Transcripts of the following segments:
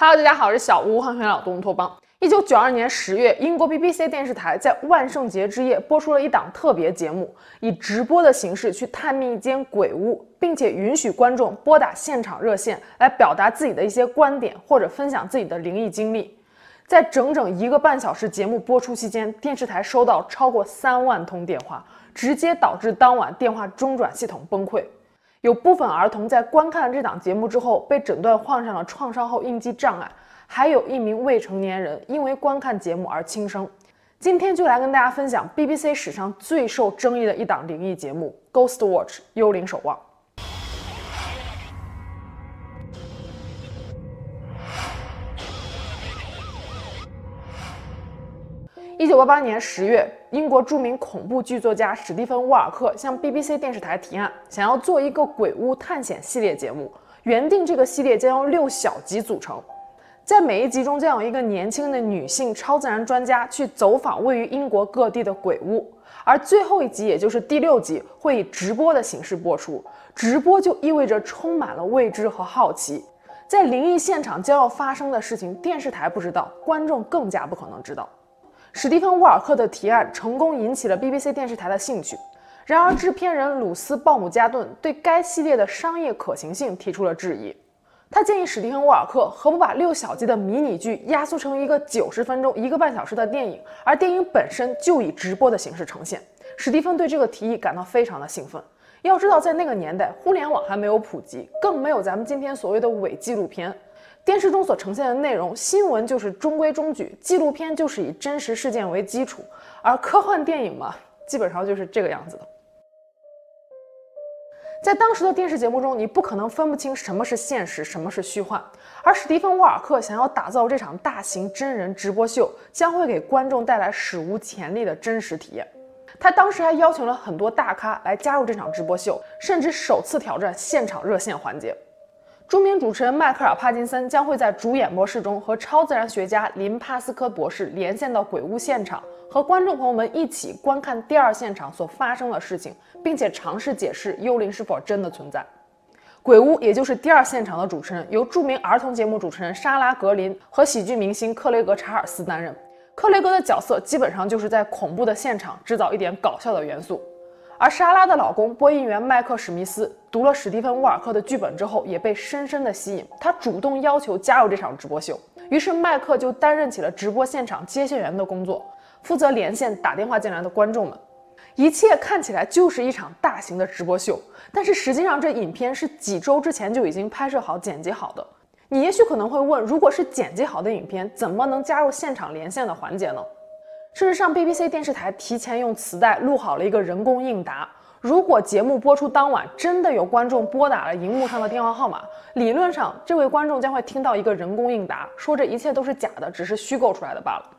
Hello，大家好，我是小吴，欢迎来到东乌托邦。一九九二年十月，英国 BBC 电视台在万圣节之夜播出了一档特别节目，以直播的形式去探秘一间鬼屋，并且允许观众拨打现场热线来表达自己的一些观点或者分享自己的灵异经历。在整整一个半小时节目播出期间，电视台收到超过三万通电话，直接导致当晚电话中转系统崩溃。有部分儿童在观看了这档节目之后，被诊断患上了创伤后应激障碍，还有一名未成年人因为观看节目而轻生。今天就来跟大家分享 BBC 史上最受争议的一档灵异节目《Ghost Watch》幽灵守望。一九八八年十月，英国著名恐怖剧作家史蒂芬·沃尔克向 BBC 电视台提案，想要做一个鬼屋探险系列节目。原定这个系列将由六小集组成，在每一集中将有一个年轻的女性超自然专家去走访位于英国各地的鬼屋，而最后一集，也就是第六集，会以直播的形式播出。直播就意味着充满了未知和好奇，在灵异现场将要发生的事情，电视台不知道，观众更加不可能知道。史蒂芬·沃尔克的提案成功引起了 BBC 电视台的兴趣，然而制片人鲁斯·鲍姆加顿对该系列的商业可行性提出了质疑。他建议史蒂芬·沃尔克何不把六小集的迷你剧压缩成一个九十分钟、一个半小时的电影，而电影本身就以直播的形式呈现。史蒂芬对这个提议感到非常的兴奋。要知道，在那个年代，互联网还没有普及，更没有咱们今天所谓的伪纪录片。电视中所呈现的内容，新闻就是中规中矩，纪录片就是以真实事件为基础，而科幻电影嘛，基本上就是这个样子的。在当时的电视节目中，你不可能分不清什么是现实，什么是虚幻。而史蒂芬·沃尔克想要打造这场大型真人直播秀，将会给观众带来史无前例的真实体验。他当时还邀请了很多大咖来加入这场直播秀，甚至首次挑战现场热线环节。著名主持人迈克尔·帕金森将会在主演模式中和超自然学家林·帕斯科博士连线到鬼屋现场，和观众朋友们一起观看第二现场所发生的事情，并且尝试解释幽灵是否真的存在。鬼屋也就是第二现场的主持人由著名儿童节目主持人莎拉·格林和喜剧明星克雷格·查尔斯担任。克雷格的角色基本上就是在恐怖的现场制造一点搞笑的元素。而莎拉的老公播音员麦克史密斯读了史蒂芬·沃尔克的剧本之后，也被深深的吸引。他主动要求加入这场直播秀，于是麦克就担任起了直播现场接线员的工作，负责连线打电话进来的观众们。一切看起来就是一场大型的直播秀，但是实际上这影片是几周之前就已经拍摄好、剪辑好的。你也许可能会问，如果是剪辑好的影片，怎么能加入现场连线的环节呢？事实上，BBC 电视台提前用磁带录好了一个人工应答。如果节目播出当晚真的有观众拨打了荧幕上的电话号码，理论上这位观众将会听到一个人工应答，说这一切都是假的，只是虚构出来的罢了。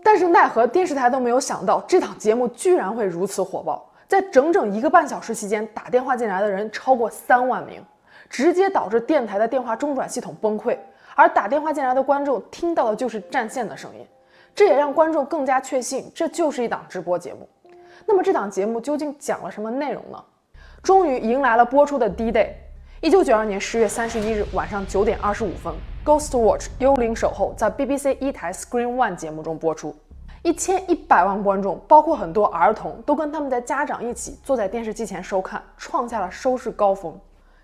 但是奈何电视台都没有想到，这档节目居然会如此火爆，在整整一个半小时期间，打电话进来的人超过三万名，直接导致电台的电话中转系统崩溃，而打电话进来的观众听到的就是占线的声音。这也让观众更加确信，这就是一档直播节目。那么这档节目究竟讲了什么内容呢？终于迎来了播出的 D-Day，一九九二年十月三十一日晚上九点二十五分，《Ghost Watch》幽灵守候在 BBC 一台 Screen One 节目中播出，一千一百万观众，包括很多儿童，都跟他们的家长一起坐在电视机前收看，创下了收视高峰。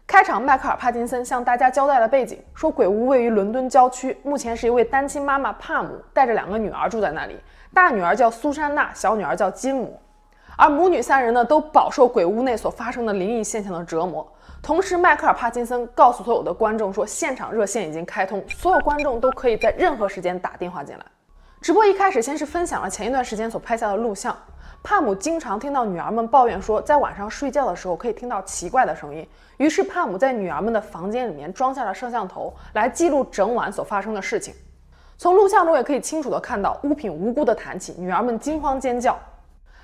开场，迈克尔·帕金森向大家交代了背景，说鬼屋位于伦敦郊区，目前是一位单亲妈妈帕姆带着两个女儿住在那里，大女儿叫苏珊娜，小女儿叫金姆，而母女三人呢都饱受鬼屋内所发生的灵异现象的折磨。同时，迈克尔·帕金森告诉所有的观众说，现场热线已经开通，所有观众都可以在任何时间打电话进来。直播一开始，先是分享了前一段时间所拍下的录像。帕姆经常听到女儿们抱怨说，在晚上睡觉的时候可以听到奇怪的声音。于是帕姆在女儿们的房间里面装下了摄像头，来记录整晚所发生的事情。从录像中也可以清楚地看到物品无辜地弹起，女儿们惊慌尖叫。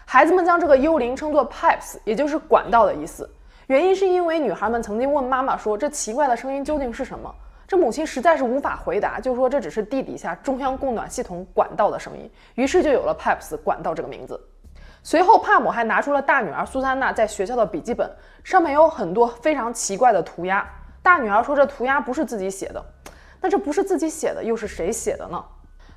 孩子们将这个幽灵称作 pipes，也就是管道的意思。原因是因为女孩们曾经问妈妈说，这奇怪的声音究竟是什么？这母亲实在是无法回答，就说这只是地底下中央供暖系统管道的声音。于是就有了 pipes 管道这个名字。随后，帕姆还拿出了大女儿苏珊娜在学校的笔记本，上面有很多非常奇怪的涂鸦。大女儿说：“这涂鸦不是自己写的。”那这不是自己写的，又是谁写的呢？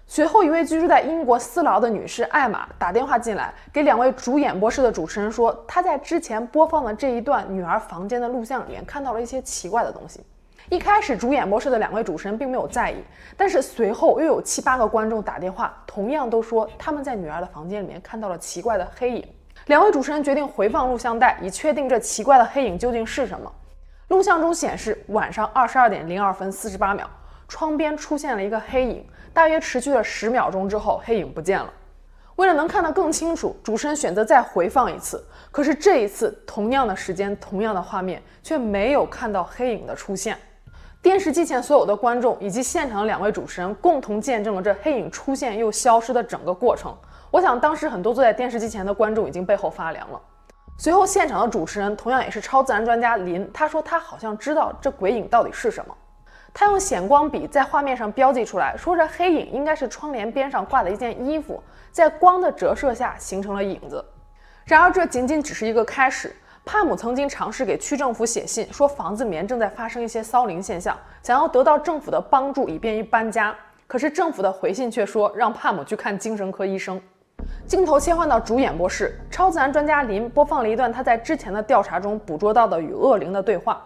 随后，一位居住在英国斯劳的女士艾玛打电话进来，给两位主演播室的主持人说，她在之前播放的这一段女儿房间的录像里面看到了一些奇怪的东西。一开始，主演播室的两位主持人并没有在意，但是随后又有七八个观众打电话，同样都说他们在女儿的房间里面看到了奇怪的黑影。两位主持人决定回放录像带，以确定这奇怪的黑影究竟是什么。录像中显示，晚上二十二点零二分四十八秒，窗边出现了一个黑影。大约持续了十秒钟之后，黑影不见了。为了能看得更清楚，主持人选择再回放一次。可是这一次，同样的时间，同样的画面，却没有看到黑影的出现。电视机前所有的观众以及现场的两位主持人共同见证了这黑影出现又消失的整个过程。我想，当时很多坐在电视机前的观众已经背后发凉了。随后，现场的主持人同样也是超自然专家林，他说他好像知道这鬼影到底是什么。他用显光笔在画面上标记出来，说这黑影应该是窗帘边上挂的一件衣服，在光的折射下形成了影子。然而，这仅仅只是一个开始。帕姆曾经尝试给区政府写信，说房子里面正在发生一些骚灵现象，想要得到政府的帮助，以便于搬家。可是政府的回信却说让帕姆去看精神科医生。镜头切换到主演播室，超自然专家林播放了一段他在之前的调查中捕捉到的与恶灵的对话。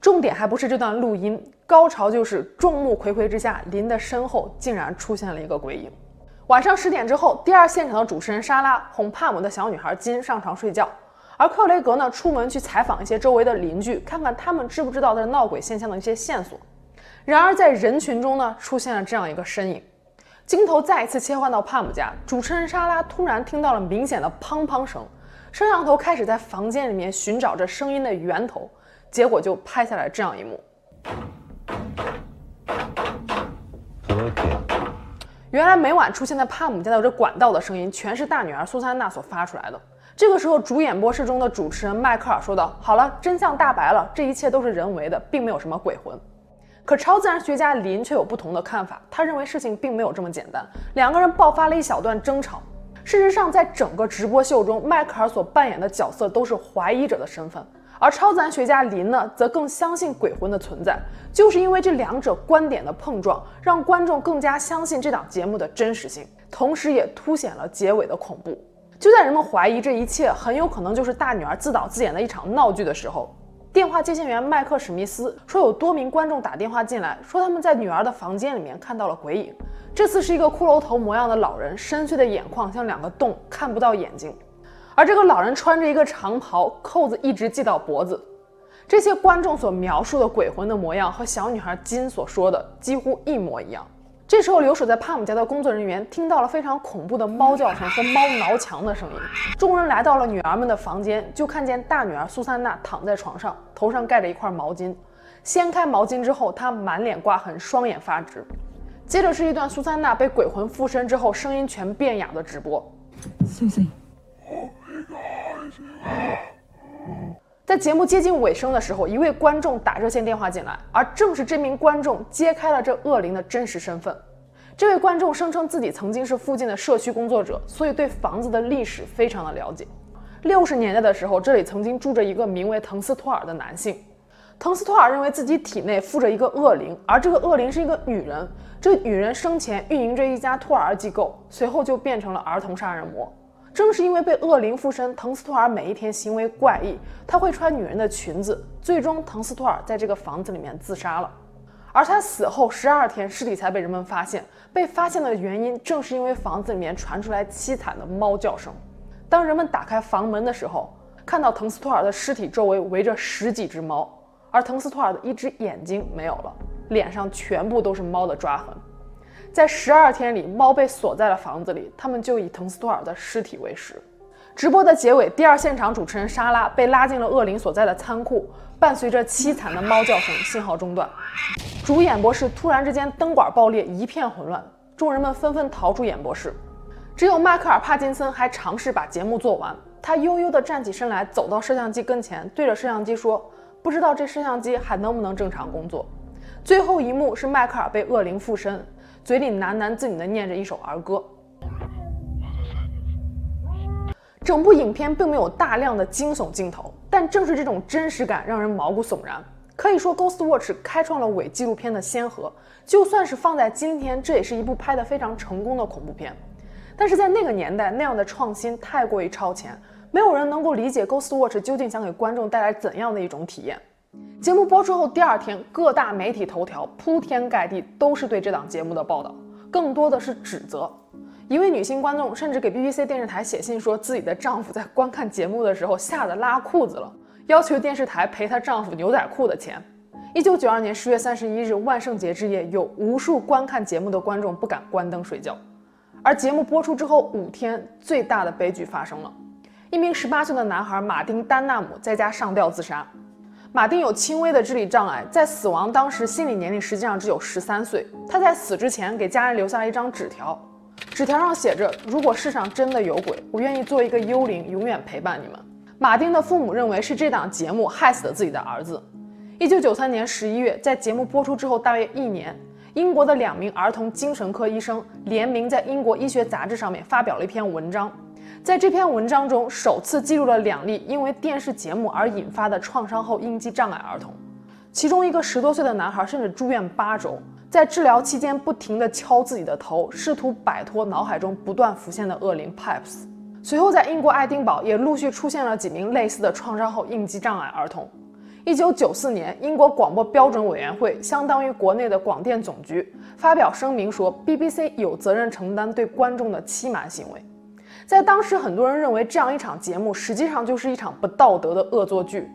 重点还不是这段录音，高潮就是众目睽睽之下，林的身后竟然出现了一个鬼影。晚上十点之后，第二现场的主持人莎拉哄帕姆的小女孩金上床睡觉，而克雷格呢出门去采访一些周围的邻居，看看他们知不知道这闹鬼现象的一些线索。然而在人群中呢出现了这样一个身影，镜头再一次切换到帕姆家，主持人莎拉突然听到了明显的砰砰声，摄像头开始在房间里面寻找着声音的源头。结果就拍下来这样一幕。原来每晚出现在帕姆家的这管道的声音，全是大女儿苏珊娜所发出来的。这个时候，主演播室中的主持人迈克尔说道：“好了，真相大白了，这一切都是人为的，并没有什么鬼魂。”可超自然学家林却有不同的看法，他认为事情并没有这么简单。两个人爆发了一小段争吵。事实上，在整个直播秀中，迈克尔所扮演的角色都是怀疑者的身份。而超自然学家林呢，则更相信鬼魂的存在，就是因为这两者观点的碰撞，让观众更加相信这档节目的真实性，同时也凸显了结尾的恐怖。就在人们怀疑这一切很有可能就是大女儿自导自演的一场闹剧的时候，电话接线员麦克史密斯说，有多名观众打电话进来，说他们在女儿的房间里面看到了鬼影。这次是一个骷髅头模样的老人，深邃的眼眶像两个洞，看不到眼睛。而这个老人穿着一个长袍，扣子一直系到脖子。这些观众所描述的鬼魂的模样和小女孩金所说的几乎一模一样。这时候，留守在帕姆家的工作人员听到了非常恐怖的猫叫声和猫挠墙的声音。众人来到了女儿们的房间，就看见大女儿苏珊娜躺在床上，头上盖着一块毛巾。掀开毛巾之后，她满脸刮痕，双眼发直。接着是一段苏珊娜被鬼魂附身之后，声音全变哑的直播。Susie 在节目接近尾声的时候，一位观众打热线电话进来，而正是这名观众揭开了这恶灵的真实身份。这位观众声称自己曾经是附近的社区工作者，所以对房子的历史非常的了解。六十年代的时候，这里曾经住着一个名为滕斯托尔的男性。滕斯托尔认为自己体内附着一个恶灵，而这个恶灵是一个女人。这女人生前运营着一家托儿机构，随后就变成了儿童杀人魔。正是因为被恶灵附身，滕斯托尔每一天行为怪异，他会穿女人的裙子。最终，滕斯托尔在这个房子里面自杀了。而他死后十二天，尸体才被人们发现。被发现的原因，正是因为房子里面传出来凄惨的猫叫声。当人们打开房门的时候，看到滕斯托尔的尸体周围围着十几只猫，而滕斯托尔的一只眼睛没有了，脸上全部都是猫的抓痕。在十二天里，猫被锁在了房子里，他们就以滕斯托尔的尸体为食。直播的结尾，第二现场主持人莎拉被拉进了恶灵所在的仓库，伴随着凄惨的猫叫声，信号中断。主演播室突然之间灯管爆裂，一片混乱，众人们纷纷逃出演播室。只有迈克尔·帕金森还尝试把节目做完。他悠悠地站起身来，走到摄像机跟前，对着摄像机说：“不知道这摄像机还能不能正常工作。”最后一幕是迈克尔被恶灵附身。嘴里喃喃自语地念着一首儿歌。整部影片并没有大量的惊悚镜头，但正是这种真实感让人毛骨悚然。可以说《Ghost Watch》开创了伪纪录片的先河。就算是放在今天，这也是一部拍得非常成功的恐怖片。但是在那个年代，那样的创新太过于超前，没有人能够理解《Ghost Watch》究竟想给观众带来怎样的一种体验。节目播出后第二天，各大媒体头条铺天盖地都是对这档节目的报道，更多的是指责。一位女性观众甚至给 BBC 电视台写信，说自己的丈夫在观看节目的时候吓得拉裤子了，要求电视台赔她丈夫牛仔裤的钱。一九九二年十月三十一日万圣节之夜，有无数观看节目的观众不敢关灯睡觉。而节目播出之后五天，最大的悲剧发生了：一名十八岁的男孩马丁·丹纳姆在家上吊自杀。马丁有轻微的智力障碍，在死亡当时心理年龄实际上只有十三岁。他在死之前给家人留下了一张纸条，纸条上写着：“如果世上真的有鬼，我愿意做一个幽灵，永远陪伴你们。”马丁的父母认为是这档节目害死了自己的儿子。一九九三年十一月，在节目播出之后大约一年，英国的两名儿童精神科医生联名在英国医学杂志上面发表了一篇文章。在这篇文章中，首次记录了两例因为电视节目而引发的创伤后应激障碍儿童，其中一个十多岁的男孩甚至住院八周，在治疗期间不停地敲自己的头，试图摆脱脑海中不断浮现的恶灵 Pipes。随后，在英国爱丁堡也陆续出现了几名类似的创伤后应激障碍儿童。一九九四年，英国广播标准委员会相当于国内的广电总局发表声明说，BBC 有责任承担对观众的欺瞒行为。在当时，很多人认为这样一场节目实际上就是一场不道德的恶作剧。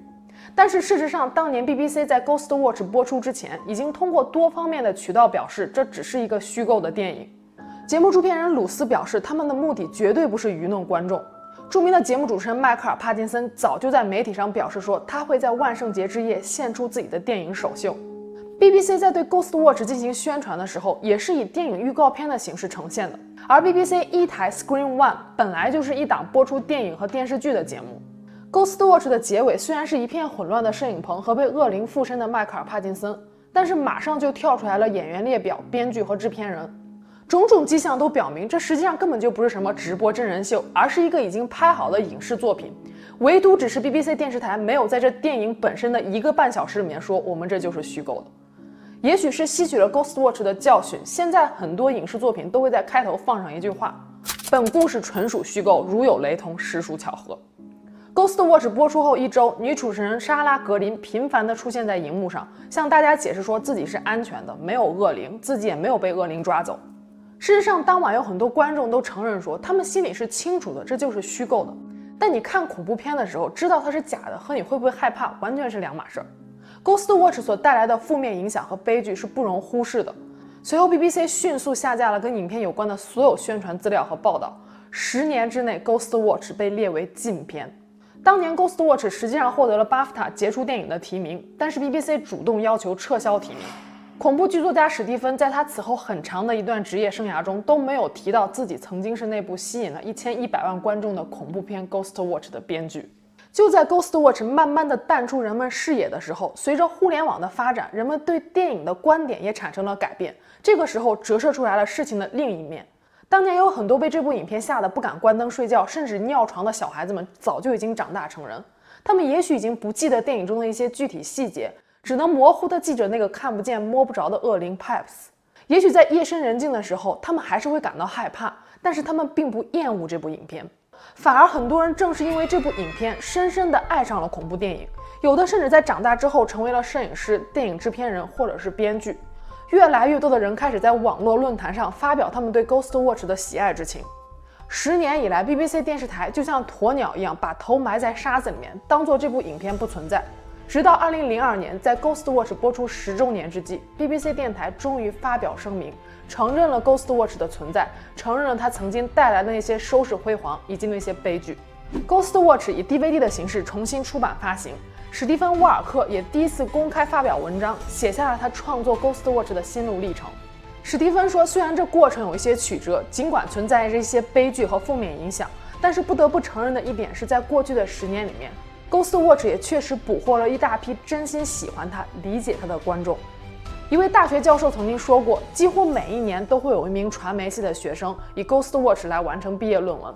但是事实上，当年 BBC 在《Ghost Watch》播出之前，已经通过多方面的渠道表示，这只是一个虚构的电影。节目制片人鲁斯表示，他们的目的绝对不是愚弄观众。著名的节目主持人迈克尔·帕金森早就在媒体上表示说，他会在万圣节之夜献出自己的电影首秀。BBC 在对《Ghost Watch》进行宣传的时候，也是以电影预告片的形式呈现的。而 BBC 一台 Screen One 本来就是一档播出电影和电视剧的节目。《Ghost Watch》的结尾虽然是一片混乱的摄影棚和被恶灵附身的迈克尔·帕金森，但是马上就跳出来了演员列表、编剧和制片人。种种迹象都表明，这实际上根本就不是什么直播真人秀，而是一个已经拍好的影视作品。唯独只是 BBC 电视台没有在这电影本身的一个半小时里面说，我们这就是虚构的。也许是吸取了《Ghost Watch》的教训，现在很多影视作品都会在开头放上一句话：“本故事纯属虚构，如有雷同，实属巧合。”《Ghost Watch》播出后一周，女主持人莎拉·格林频繁地出现在荧幕上，向大家解释说自己是安全的，没有恶灵，自己也没有被恶灵抓走。事实上，当晚有很多观众都承认说，他们心里是清楚的，这就是虚构的。但你看恐怖片的时候，知道它是假的，和你会不会害怕完全是两码事儿。Ghost Watch 所带来的负面影响和悲剧是不容忽视的。随后，BBC 迅速下架了跟影片有关的所有宣传资料和报道。十年之内，Ghost Watch 被列为禁片。当年，Ghost Watch 实际上获得了 BAFTA 杰出电影的提名，但是 BBC 主动要求撤销提名。恐怖剧作家史蒂芬在他此后很长的一段职业生涯中都没有提到自己曾经是那部吸引了一千一百万观众的恐怖片《Ghost Watch》的编剧。就在《Ghost Watch》慢慢的淡出人们视野的时候，随着互联网的发展，人们对电影的观点也产生了改变。这个时候折射出来了事情的另一面。当年有很多被这部影片吓得不敢关灯睡觉，甚至尿床的小孩子们，早就已经长大成人。他们也许已经不记得电影中的一些具体细节。只能模糊地记着那个看不见摸不着的恶灵 Pipes。也许在夜深人静的时候，他们还是会感到害怕，但是他们并不厌恶这部影片，反而很多人正是因为这部影片，深深地爱上了恐怖电影。有的甚至在长大之后成为了摄影师、电影制片人或者是编剧。越来越多的人开始在网络论坛上发表他们对《Ghost Watch》的喜爱之情。十年以来，BBC 电视台就像鸵鸟一样，把头埋在沙子里面，当做这部影片不存在。直到二零零二年，在《Ghost Watch》播出十周年之际，BBC 电台终于发表声明，承认了《Ghost Watch》的存在，承认了它曾经带来的那些收视辉煌以及那些悲剧。《Ghost Watch》以 DVD 的形式重新出版发行，史蒂芬·沃尔克也第一次公开发表文章，写下了他创作《Ghost Watch》的心路历程。史蒂芬说：“虽然这过程有一些曲折，尽管存在着一些悲剧和负面影响，但是不得不承认的一点是在过去的十年里面。” Ghost Watch 也确实捕获了一大批真心喜欢他、理解他的观众。一位大学教授曾经说过，几乎每一年都会有一名传媒系的学生以 Ghost Watch 来完成毕业论文。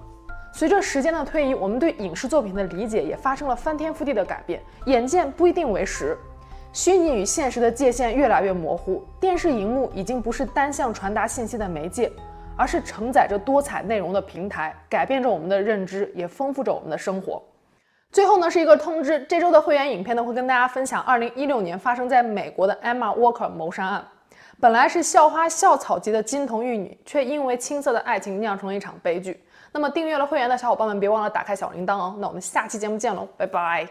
随着时间的推移，我们对影视作品的理解也发生了翻天覆地的改变。眼见不一定为实。虚拟与现实的界限越来越模糊，电视荧幕已经不是单向传达信息的媒介，而是承载着多彩内容的平台，改变着我们的认知，也丰富着我们的生活。最后呢，是一个通知，这周的会员影片呢，会跟大家分享2016年发生在美国的 Emma Walker 谋杀案。本来是校花校草级的金童玉女，却因为青涩的爱情酿成了一场悲剧。那么订阅了会员的小伙伴们，别忘了打开小铃铛哦。那我们下期节目见喽，拜拜。